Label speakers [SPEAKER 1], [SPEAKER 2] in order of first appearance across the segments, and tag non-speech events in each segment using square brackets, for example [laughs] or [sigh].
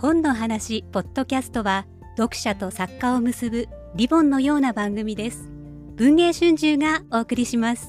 [SPEAKER 1] 本の話ポッドキャストは読者と作家を結ぶリボンのような番組です。文藝春秋がお送りします。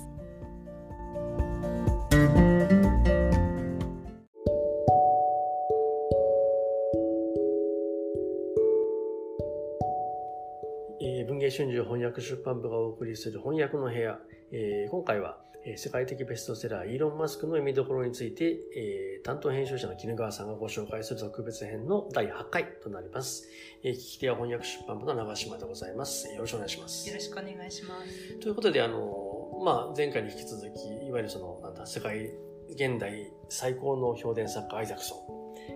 [SPEAKER 2] えー文藝春秋翻訳出版部がお送りする翻訳の部屋、えー今回は、世界的ベストセラーイーロン・マスクの読みどころについて、えー担当編集者の絹川さんがご紹介する特別編の第8回となります。えー聞き手は翻訳出版部の長島でございます。よろしくお願いします
[SPEAKER 3] よ。ろしくお願いします。
[SPEAKER 2] ということで、あの、まあ、前回に引き続き、いわゆるその、なんだ、世界現代最高の評伝作家アイザクソ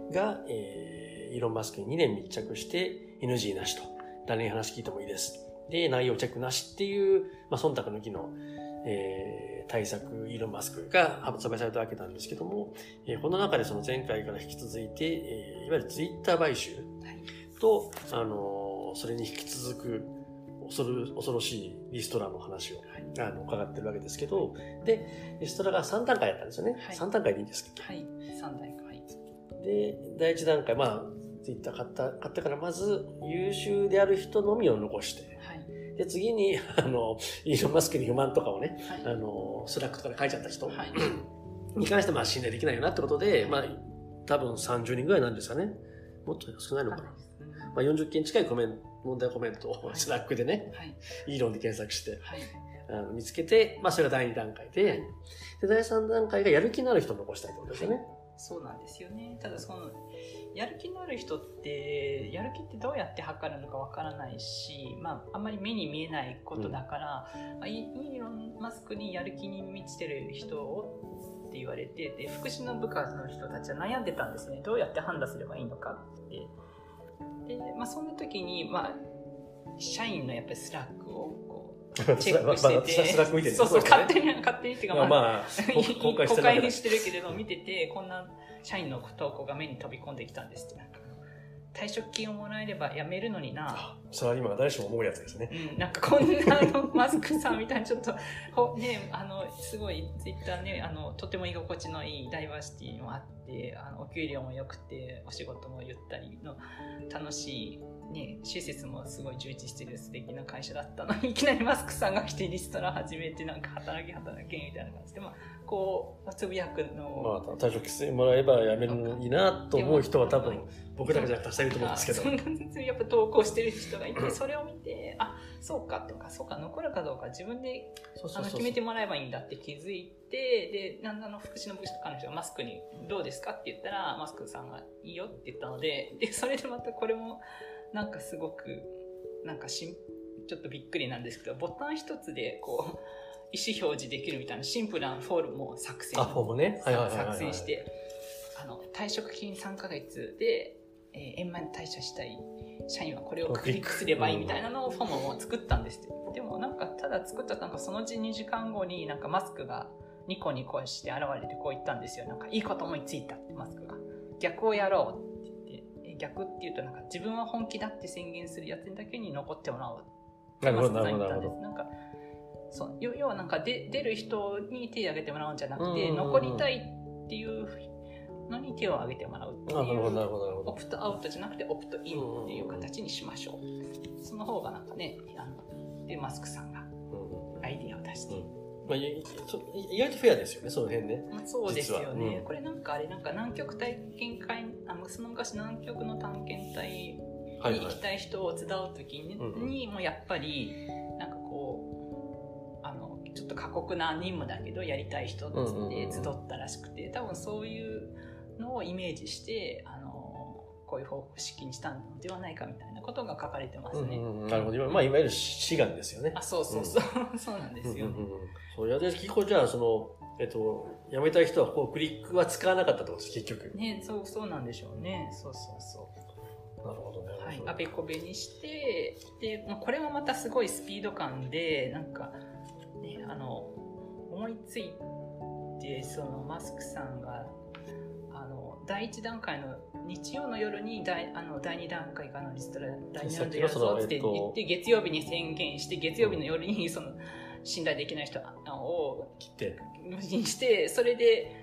[SPEAKER 2] ンが、えーイーロン・マスクに2年密着して NG なしと、誰に話聞いてもいいです。で、内容チェックなしっていう、まあ、忖度抜きの、えー対策、イーロン・マスクが発売されたわけなんですけども、えーこの中でその前回から引き続いて、えーいわゆるツイッター買収と、あのーそれに引き続く恐る恐ろしいリストラの話を、あの伺ってるわけですけど、で、リストラが3段階やったんですよね。
[SPEAKER 3] はい
[SPEAKER 2] 3段階でいいんですけど。
[SPEAKER 3] はい。三代はい。
[SPEAKER 2] で、第1段階、まあ、ツイッター買った、買ってからまず優秀である人のみを残して、
[SPEAKER 3] はい。
[SPEAKER 2] で、次に、[laughs] あの、イーロン・マスクに不満とかをね、あ
[SPEAKER 3] はい。
[SPEAKER 2] の、スラックとかで書いちゃった人
[SPEAKER 3] はい。
[SPEAKER 2] に関してまあ信頼できないよなってことで、まあ、多分30人ぐらいなんですかね。もっと少ないのかな。まあ、40件近いコメント、問題コメントをスラックでね、
[SPEAKER 3] はい。
[SPEAKER 2] イーロンで検索して、
[SPEAKER 3] はい。
[SPEAKER 2] あの見つけて、まあ、それが第2段階で、で、第3段階がやる気のある人を残したいってことですよね。
[SPEAKER 3] そうなんですよね。ただその、やる気のある人って、やる気ってどうやって測るのかわからないし、まあ、あんまり目に見えないことだから、まあ、イイーロン・マスクにやる気に満ちてる人をって言われて、で、腹心の部下の人たちは悩んでたんですね。どうやって判断すればいいのかって。で、まあ、そんな時に、まあ、社員のやっぱりスラックをチェックしてて、
[SPEAKER 2] まあまあスラック見てる
[SPEAKER 3] そうそう、勝手に、勝手にっていうか、
[SPEAKER 2] まあ、
[SPEAKER 3] まあ、
[SPEAKER 2] 公開して
[SPEAKER 3] 公
[SPEAKER 2] るわけ
[SPEAKER 3] 開してるけれど見ててこんな社員の投稿が目に飛び込んできたんですってなんか退職金をもらえれば辞めるのにな、
[SPEAKER 2] あそれは今誰しも思うやつですね。
[SPEAKER 3] うん、なんかこんなあのマスクさんみたいにちょっとほねあのすごいツイッターねあのとても居心地のいいダイバーシティもあってあのお給料も良くてお仕事もゆったりの楽しいね施設もすごい充実してる素敵な会社だったのに [laughs] いきなりマスクさんが来てリストラ始めてなんか働き働けみたいな感じでまあこうつぶやくの
[SPEAKER 2] まあ、退職してもらえばやめるのいいなと思う人は多分、僕だけじゃなくていると思うんですけど。
[SPEAKER 3] そんなやっぱ投稿してる人がいてそれを見てあそうかとかそうか残るかどうか自分であの決めてもらえばいいんだって気づいてでなんだの福祉の部下の人がマスクに「どうですか?」って言ったらマスクさんが「いいよ」って言ったのででそれでまたこれもなんかすごくなんかしんちょっとびっくりなんですけどボタン一つでこう意思表示できるみたいなシンプルなフォームを作成
[SPEAKER 2] あ、フォームね？はいはいはいはい、
[SPEAKER 3] 作成してあの退職金3ヶ月で、えー円満退社したい社員はこれをクリックすればいいみたいなのをフォームを作ったんですよでもなんかただ作ったなんかそのうち2時間後になんかマスクがニコニコして現れてこう言ったんですよ。なんかいいこと思いついたってマスクが。逆をやろうって言って。え逆って言うとなんか自分は本気だって宣言するやつにだけに残ってもらおう
[SPEAKER 2] なるほど、な
[SPEAKER 3] マスク。さんに言ったんですなんかそう要要はなんかで出る人に手を挙げてもらうんじゃなくて、残りたいっていうのに手を挙げてもらうってい
[SPEAKER 2] あなるほど、な
[SPEAKER 3] う。オプトアウトじゃなくてオプトインっていう形にしましょう、その方がなんかねあのでマスクさんが
[SPEAKER 2] うん
[SPEAKER 3] アイディアを出して、
[SPEAKER 2] うんまあ、意外とフェアですよね、その辺ね。
[SPEAKER 3] まあ、そうですよね、
[SPEAKER 2] うん。
[SPEAKER 3] これなんかあれなんか南極体験会あのその昔南極の探検隊
[SPEAKER 2] はいはい。
[SPEAKER 3] に行き。たい人を集う時に,、
[SPEAKER 2] うん
[SPEAKER 3] にもやっぱりなんかこうあのちょっと過酷な任務だけどやりたい人って集ったらしくて多分そういうのをイメージしてこういう方式にしたのではないかみたいなことが書かれてますね。
[SPEAKER 2] うんうんうんなるほど。まあ、いわゆる志願ですよね。
[SPEAKER 3] あそうそうそう、[laughs] そうなんですよね。
[SPEAKER 2] うんうんうんそうやで結構じゃあそのえっと辞めたい人はこうクリックは使わなかったってことです結局
[SPEAKER 3] ねそうそうなんでしょうね。そうそうそう。
[SPEAKER 2] なるほどね、
[SPEAKER 3] はい、あべこべにしてで、まあ、これもまたすごいスピード感でなんか、ね、あの思いついてそのマスクさんがあの第1段階の日曜の夜に第あの第2段階からのリストラ第2弾でやるぞって言って、月曜日に宣言して月曜日の夜にその信頼できない人を
[SPEAKER 2] 切って。
[SPEAKER 3] 無事にしてそれで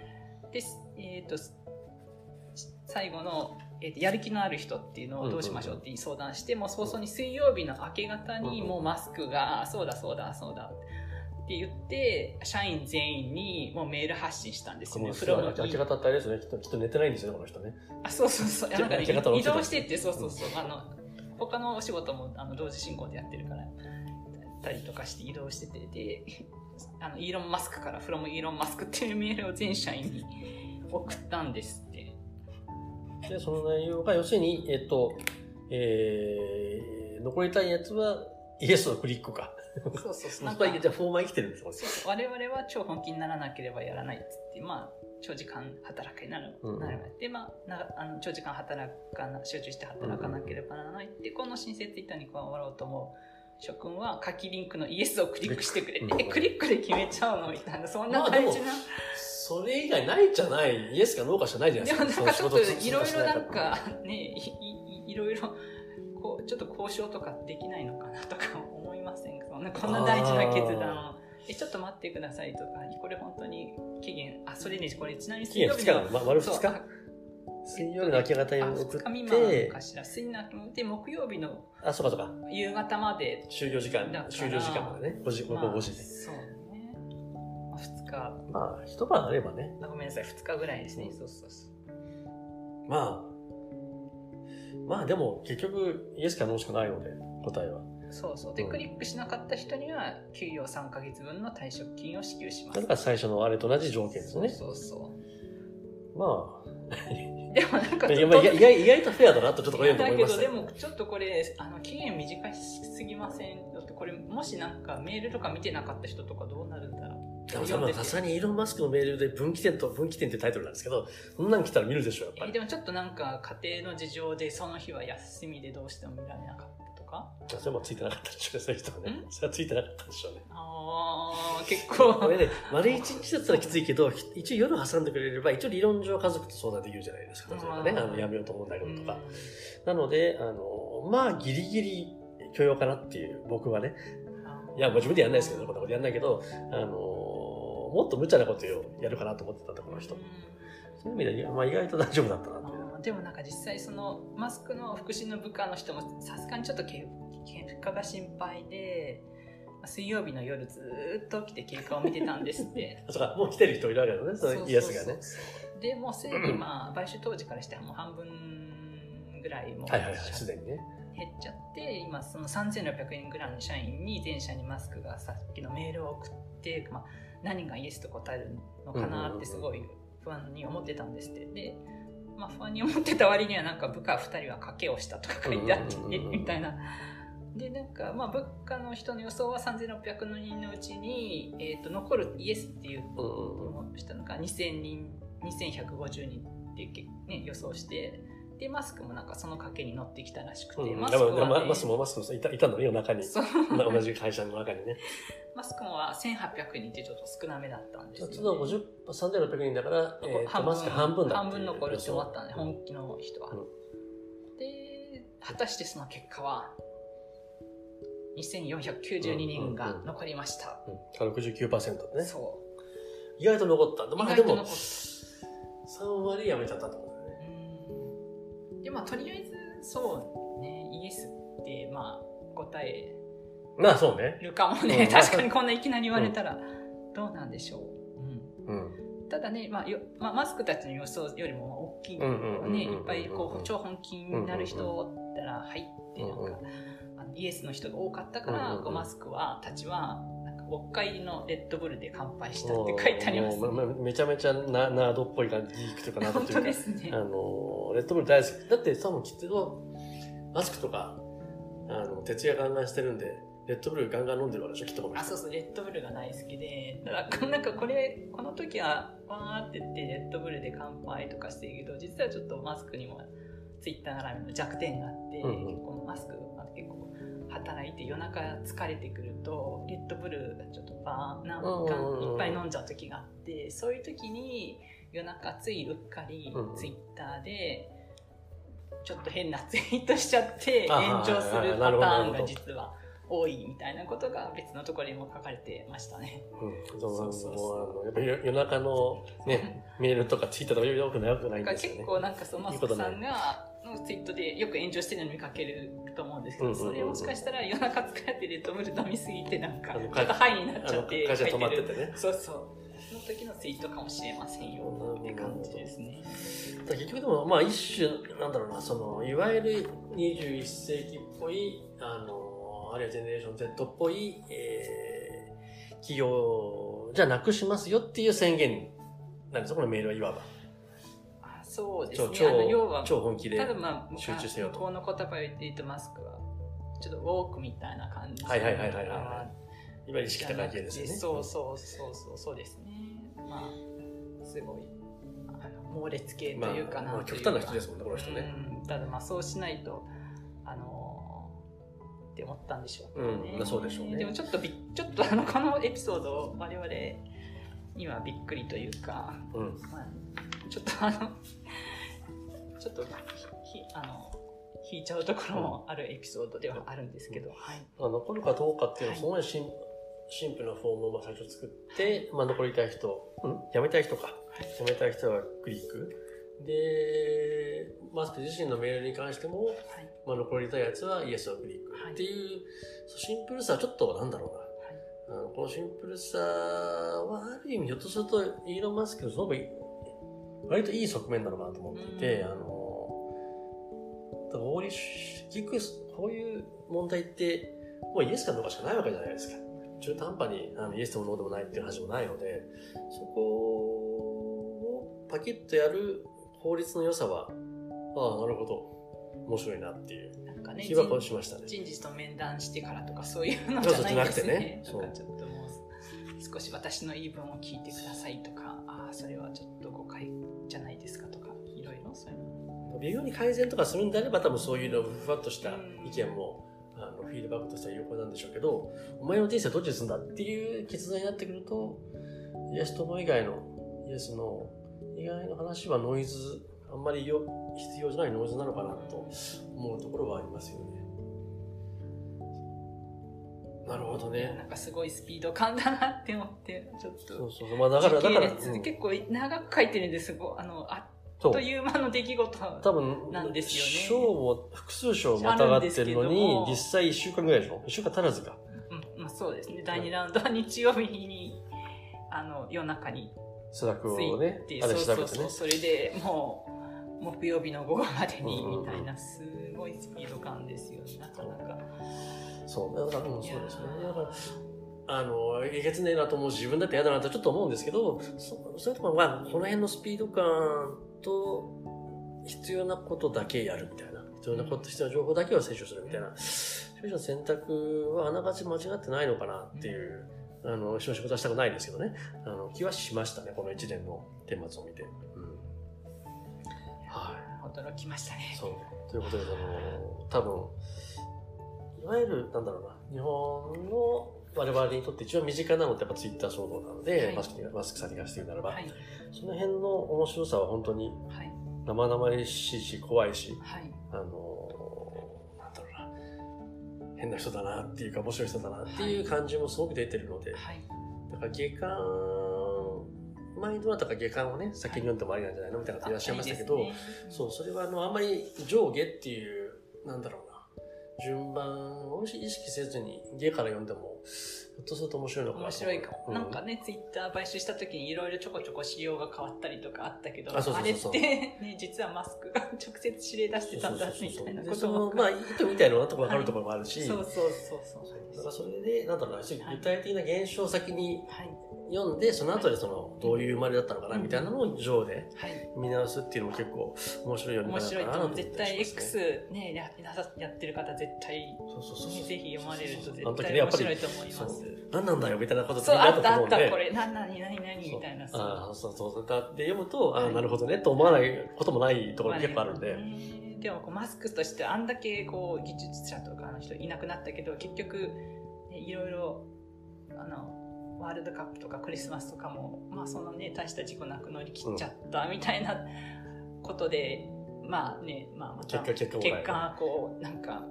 [SPEAKER 3] で、えー、と最後のえーとやる気のある人っていうのをどうしましょうって相談して、もう早々に水曜日の明け方にもうマスクが、そうだそうだそうだって言って、社員全員にもうメール発信したんですよね。
[SPEAKER 2] 明け方ってあれですよね。きっと、きっと寝てないんですよね、この人ね。
[SPEAKER 3] あ、そうそうそう。なんかね、移動してって、そうそうそう。あの、他のお仕事もあの同時進行でやってるから、たりとかして移動してて、で、あの、イーロン・マスクから、フロムイーロン・マスクっていうメールを全社員に送ったんですって。
[SPEAKER 2] で、その内容が、要するに、えっと、えー、残りたいやつは、イエスのクリックか。
[SPEAKER 3] そうそうそう。
[SPEAKER 2] な
[SPEAKER 3] なんんか
[SPEAKER 2] か、じゃあフォーマー生きてるんですよ。
[SPEAKER 3] そうそう我々は超本気にならなければやらないっつって、まあ、長時間働くになる。
[SPEAKER 2] うん
[SPEAKER 3] なるで、まあ、なあの長時間働かな、集中して働かなければならないって、この申請ツイッターに加わろうと思う諸君は、書きリンクのイエスをクリックしてくれ
[SPEAKER 2] うん
[SPEAKER 3] て、えクリックで決めちゃうのみたいな、そんな
[SPEAKER 2] まあでも
[SPEAKER 3] 大事な。
[SPEAKER 2] それ以外ないじゃない、イエスかノーかしかないじゃない
[SPEAKER 3] で
[SPEAKER 2] ですか。
[SPEAKER 3] もなんかちょっといろいろなんかねいいいろいろこうちょっと交渉とかできないのかなとか思いませんか？そんなこんな大事な決断を。えちょっと待ってくださいとかこれ本当に期限。あそれねこれちなみに
[SPEAKER 2] 期限2日なの、ま、丸2
[SPEAKER 3] そう
[SPEAKER 2] 日水曜日の明け方に
[SPEAKER 3] あ
[SPEAKER 2] 送
[SPEAKER 3] 2
[SPEAKER 2] っ
[SPEAKER 3] 満
[SPEAKER 2] て
[SPEAKER 3] か、しら水なで木曜日の
[SPEAKER 2] あ、そうかそうか。
[SPEAKER 3] 夕方まで。
[SPEAKER 2] 終了時間終了時間までね。5時、午後
[SPEAKER 3] まあ
[SPEAKER 2] 5時で。
[SPEAKER 3] そうね、まあ、2日。
[SPEAKER 2] まあ、一晩あればね。
[SPEAKER 3] あごめんなさい。2日ぐらいですね。そうそうそう。
[SPEAKER 2] まあ、まあでも結局イエスかノーしかないので、答えは。
[SPEAKER 3] そうそう。で、
[SPEAKER 2] うん
[SPEAKER 3] クリックしなかった人には、給与3ヶ月分の退職金を支給します。
[SPEAKER 2] だから最初のあれと同じ条件ですね。
[SPEAKER 3] そうそ
[SPEAKER 2] ま
[SPEAKER 3] う。[laughs] でもなんか
[SPEAKER 2] 意外意外とフェアだなとちょっと思いましたよ。
[SPEAKER 3] でもちょっとこれ、あの、期限短すぎませんだって、これ、もしなんかメールとか見てなかった人とかどうなるんだろう。
[SPEAKER 2] でもさまあさすがにイーロン・マスクのメールで分岐点と分岐点ってタイトルなんですけど、そんなん来たら見るでしょ、やっぱり。
[SPEAKER 3] えでもちょっとなんか家庭の事情でその日は休みでどうしても見られなかったとか？
[SPEAKER 2] それもついてなかったでしょうね、そういう人はね。
[SPEAKER 3] ん？
[SPEAKER 2] それはついてなかったでしょうね。
[SPEAKER 3] あー、結
[SPEAKER 2] こ
[SPEAKER 3] 構。
[SPEAKER 2] れね、丸一日だったらきついけど、一応夜挟んでくれれば、一応理論上家族と相談できるじゃないですか。例えばね、
[SPEAKER 3] うん
[SPEAKER 2] あの、やめようと思うんだけ
[SPEAKER 3] うん
[SPEAKER 2] どとか。なので、あの、まあ、ギリギリ許容かなっていう、僕はね。いや、もう自分でやんないですけど、こんなことやんないけど、あの、もっと無茶なことをやるかなと思ってたところの人。そういう意味で、まあ、意外と大丈夫だったなと
[SPEAKER 3] でもなんか実際そのマスクの福祉の部下の人もさすがにちょっとけ結果が心配でまあ水曜日の夜ずーっと起きて結果を見てたんですって [laughs]
[SPEAKER 2] あそうか、もう来てる人いるわけだね、そのイエスがね。
[SPEAKER 3] でもうすでにまあ買収当時からしてはもう半分ぐらいもう
[SPEAKER 2] はいはいはい、すでにね。
[SPEAKER 3] 減っちゃって今その3600円ぐらいの社員に全社にマスクがさっきのメールを送って、まあ、何がイエスと答えるのかなってすごい不安に思ってたんですってで、まあ、不安に思ってた割にはなんか部下2人は賭けをしたとか書いてあってみたいな。でなんかまあ部下の人の予想は3600人のうちに、えー、と残るイエスっていう
[SPEAKER 2] うんうん
[SPEAKER 3] したのが2000人2150人ってね、予想してでマスクもなんかその賭けに乗ってきたらしくて、
[SPEAKER 2] うん。
[SPEAKER 3] マスクは、ね、
[SPEAKER 2] ママスクもマスクもいたいたのね、夜中に。同じ会社の中にね。[laughs]
[SPEAKER 3] マスクもは1800人ってちょっと少なめだったんですよ、ね。
[SPEAKER 2] ちょっと50、3600人だから、えーと、
[SPEAKER 3] 半分
[SPEAKER 2] マスク半分だ
[SPEAKER 3] 半分残るって終わった
[SPEAKER 2] ん
[SPEAKER 3] 本気の人は。
[SPEAKER 2] うん
[SPEAKER 3] で、果たしてその結果は、2492人が残りました。
[SPEAKER 2] うん、69%ね。
[SPEAKER 3] そ
[SPEAKER 2] 意外と残った。
[SPEAKER 3] う。
[SPEAKER 2] まあでも
[SPEAKER 3] 意外と残、っ
[SPEAKER 2] 3割やめちゃったとだよ
[SPEAKER 3] た。
[SPEAKER 2] ね。
[SPEAKER 3] うん。で、まあ、とりあえず、そうね、イエスって、まあ、答え
[SPEAKER 2] まあそうね。
[SPEAKER 3] るかもね、
[SPEAKER 2] うん
[SPEAKER 3] 確かにこんないきなり言われたら、どうなんでしょう。うん。
[SPEAKER 2] うん。
[SPEAKER 3] ただね、まあよまあ、マスクたちの予想よりも大きいね、いっぱいこう超本気になる人ったら入ってなんか、
[SPEAKER 2] うんうん
[SPEAKER 3] イエスの人が多かったから、
[SPEAKER 2] うんうん
[SPEAKER 3] マスクはたちはなんかおっかいりのレッドブルで乾杯したって書いてあります、ね。
[SPEAKER 2] めちゃめちゃナナードっぽい感じ、ギークとかナードいうか。[laughs]
[SPEAKER 3] 当ですね
[SPEAKER 2] あ。の、レッドブル大好き。だって多分きっと、マスクとか、あの、徹夜ガンガンしてるんで、レッドブルガンガン飲んでるわけでしょ、きっと
[SPEAKER 3] あ、そうそう、レッドブルが大好きで、だからなんかこれ、この時はわーって言ってレッドブルで乾杯とかしてるけど、実はちょっとマスクにもツイッター絡みの弱点があって、
[SPEAKER 2] うんうん
[SPEAKER 3] 結構マスク働いて夜中疲れてくると、レッドブルがちょっとバー何
[SPEAKER 2] うんうんうん。
[SPEAKER 3] 缶いっぱい飲んじゃう時があって、そういう時に夜中ついうっかりツイッターで、ちょっと変なツイートしちゃって
[SPEAKER 2] あ
[SPEAKER 3] 炎上するパターンが実は多いみたいなことが別のところにも書かれてましたね。
[SPEAKER 2] うん、そう
[SPEAKER 3] そうそうそう。
[SPEAKER 2] もうあのやっぱり夜夜中のね、メールとかツイッターとかよくないよくないんですよね。
[SPEAKER 3] 結構なんかそのマスクさんがのツイートでよく炎上してるの見かけると思うんですけど、それもしかしたら夜中疲れてレッドブル飲みすぎてなんか、ちょっとハイになっちゃって
[SPEAKER 2] 会社止まって
[SPEAKER 3] て
[SPEAKER 2] ね。
[SPEAKER 3] そうそう。その時のツイートかもしれませんよって感じですね。
[SPEAKER 2] だ結局でも、まあ一種、なんだろうな、その、いわゆる21世紀っぽい、あの、あるいはジェネレーション Z っぽい、えー、企業じゃなくしますよっていう宣言なんですよ、このメールはいわば。
[SPEAKER 3] あそうですね。
[SPEAKER 2] 超、
[SPEAKER 3] 要は
[SPEAKER 2] 超、超本気で。
[SPEAKER 3] ただまあ、
[SPEAKER 2] 集中せよ
[SPEAKER 3] こうの言葉を言っていたマスクは、ちょっとウォークみたいな感じ。
[SPEAKER 2] はいはいはいはいはい
[SPEAKER 3] あ
[SPEAKER 2] いわゆる意識高い系ですよね。
[SPEAKER 3] そうそうそうそう、そうですね。まあ、すごい、あの猛烈系というかな、
[SPEAKER 2] まあまあ極端な人ですもんねこの人ね
[SPEAKER 3] うんただまあそうしないと、あのーって思ったんでしょうけどね。
[SPEAKER 2] うんまあそうでしょうね
[SPEAKER 3] でもちょっとび、ちょっとあの、このエピソードを我々にはびっくりというか、
[SPEAKER 2] うん。
[SPEAKER 3] まあ、ちょっとあの、ちょっとひ、ひあの、引いちゃうところもあるエピソードではあるんですけど、はい。
[SPEAKER 2] まあ、残るかどうかっていうのは、その前にシンシンプルなフォームをまあ最初作って、まあ、残りたい人、うん辞めたい人か。辞めたい人はクリック。で、マスク自身のメールに関しても、
[SPEAKER 3] はい。
[SPEAKER 2] まあ、残りたいやつはイエスをクリック。
[SPEAKER 3] はい
[SPEAKER 2] っていう、そうシンプルさはちょっとなんだろうな。あのこのシンプルさは、ある意味、ひょっとすると、イーロン・マスクのすごくい割といい側面なのかなと思っていて、
[SPEAKER 3] うん
[SPEAKER 2] あの、だから法律、結局、こういう問題って、もうイエスかどうかしかないわけじゃないですか。中途半端にあのイエスでもノーでもないっていう話もないので、そこをパキッとやる法律の良さは、ああ、なるほど。面白いなっていう
[SPEAKER 3] なんかね、
[SPEAKER 2] 気はしましたね。
[SPEAKER 3] 人事と面談してからとかそういうのじゃないんですね。
[SPEAKER 2] そう
[SPEAKER 3] とかちょっともう少し私の言い分を聞いてくださいとか、ああ、それはちょっと誤解
[SPEAKER 2] 微妙に改善とかするんであれば多分そういうのふわっとした意見も、あのフィードバックとしては有効なんでしょうけどお前の人生どっちにするんだっていう決断になってくるとイエスとノー以外のイエスの以外の話はノイズあんまりよ必要じゃないノイズなのかなと思うところはありますよね。なるほどね。
[SPEAKER 3] なんかすごいスピード感だなって思って、ちょっと。
[SPEAKER 2] そうそうそう。まあだからだから、
[SPEAKER 3] 結構長く書いてるんですごいあの、あという間の出来事。
[SPEAKER 2] 多分
[SPEAKER 3] なんですよね。
[SPEAKER 2] 章も複数章またがってるのに
[SPEAKER 3] も。
[SPEAKER 2] 実際1週間ぐらいでしょ？1週間足らずか。
[SPEAKER 3] うん、まあそうですね。第2ラウンドは日曜日に、あの、夜中に
[SPEAKER 2] スラックをね
[SPEAKER 3] て、
[SPEAKER 2] あれてね。
[SPEAKER 3] そうそう、それでもう、木曜日の午後までに、みたいな、すごいスピード感ですよね。なかなか。
[SPEAKER 2] そう。だからそうですね。だからあのえげつねえなと思うし自分だって嫌だなとちょっと思うんですけどそそれともまあこの辺のスピード感と必要なことだけやるみたいな。必要なこと必要な情報だけを摂取するみたいな。消費者の選択はあながち間違ってないのかなっていうあの一緒に仕事はしたくないですけどね。あの気はしましたねこの一年の顛末を見て、うん、はい。
[SPEAKER 3] 驚きましたね。
[SPEAKER 2] そう。ということで、その、多分、いわゆる、なんだろうな、日本の我々にとって一番身近なのってやっぱツイッター騒動なので、
[SPEAKER 3] はい
[SPEAKER 2] マスクにマスクさんに関して言うならば、
[SPEAKER 3] はい。
[SPEAKER 2] その辺の面白さは本当に
[SPEAKER 3] はい。
[SPEAKER 2] 生々しいし、怖いし、
[SPEAKER 3] はい。
[SPEAKER 2] あのーなんだろうな、変な人だなっていうか、面白い人だなっていう感じもすごく出てるので、
[SPEAKER 3] はい。
[SPEAKER 2] だから下巻、前どなたか下巻をね、先に読んでもありなんじゃないのみたいな方いらっしゃいましたけど、
[SPEAKER 3] ね
[SPEAKER 2] そう、それはあの、あんまり上下っていう、なんだろうな、順番を意識せずに、下から読んでも、ひょっとすると面白いのかな
[SPEAKER 3] 面白いかも、
[SPEAKER 2] うん。
[SPEAKER 3] なんかねツイッター買収した時にいろいろちょこちょこ仕様が変わったりとかあったけど
[SPEAKER 2] あ
[SPEAKER 3] れって、ね、実はマスクが [laughs] 直接指令出してたんだみたいな。
[SPEAKER 2] で
[SPEAKER 3] ことも。
[SPEAKER 2] まあ、意図みたいなところ分かるところもあるし、
[SPEAKER 3] そうそうそうそう
[SPEAKER 2] だからそれで、なんだろうな、具体的な現象を先に
[SPEAKER 3] はい
[SPEAKER 2] 読んで、その後でその、どういう生まれだったのかな、みたいなのを上で
[SPEAKER 3] はい
[SPEAKER 2] 見直すっていうのも結構面白い読み
[SPEAKER 3] 面
[SPEAKER 2] 方
[SPEAKER 3] 白いと思絶対 X
[SPEAKER 2] ね。
[SPEAKER 3] ねややってる方絶対、ね、
[SPEAKER 2] そうそうそう。
[SPEAKER 3] ぜひ読まれると絶対面白い、と思います
[SPEAKER 2] 何なんだよ、みたいなこと
[SPEAKER 3] そうあったあ
[SPEAKER 2] と思うんで。
[SPEAKER 3] ったこれ何何何何みたいな
[SPEAKER 2] そうああ、そうそう。だって読むと、あなるほどね、と思わないこともないところが結構あるんで。
[SPEAKER 3] ねでもこうマスクとしてあんだけこう技術者とかの人いなくなったけど結局、ね、いろいろあのワールドカップとかクリスマスとかも、まあ、そのね大した事故なく乗り切っちゃったみたいなことで、まあね、まあ、また
[SPEAKER 2] 結果、
[SPEAKER 3] 結果こうなんか、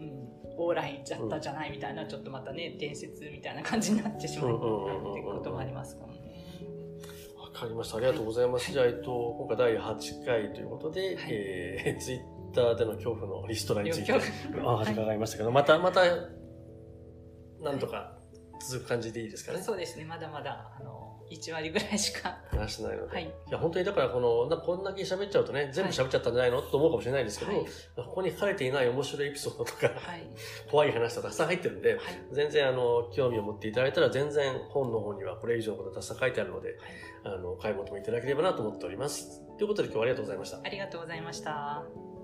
[SPEAKER 3] うん、オーライじゃったじゃないみたいな、ちょっとまたね伝説みたいな感じになってしまう
[SPEAKER 2] うんうんうんうん
[SPEAKER 3] ってこともありますからね。
[SPEAKER 2] わかりました。ありがとうございます。じゃあ、えっと、今回第8回ということで、
[SPEAKER 3] はい。
[SPEAKER 2] えー、[laughs] ツイッターでの恐怖のリストラについて。
[SPEAKER 3] 恐
[SPEAKER 2] お話伺いましたけど、また、また、なんとか続く感じでいいですかね。
[SPEAKER 3] そうですね、まだまだ、あの、1割ぐらいしか。
[SPEAKER 2] 話してないので。
[SPEAKER 3] はい。
[SPEAKER 2] いや、本当にだからこの、なこんだけ喋っちゃうとね、全部喋っちゃったんじゃないの、と思うかもしれないですけど、
[SPEAKER 3] はい。
[SPEAKER 2] ここに書かれていない面白いエピソードとか、
[SPEAKER 3] はい。
[SPEAKER 2] 怖い話とかたくさん入ってるんで、
[SPEAKER 3] はい。
[SPEAKER 2] 全然あの、興味を持っていただいたら、全然本の方にはこれ以上のことたくさん書いてあるので、あの、買い求めいただければなと思っております。ということで今日はありがとうございました。
[SPEAKER 3] ありがとうございました。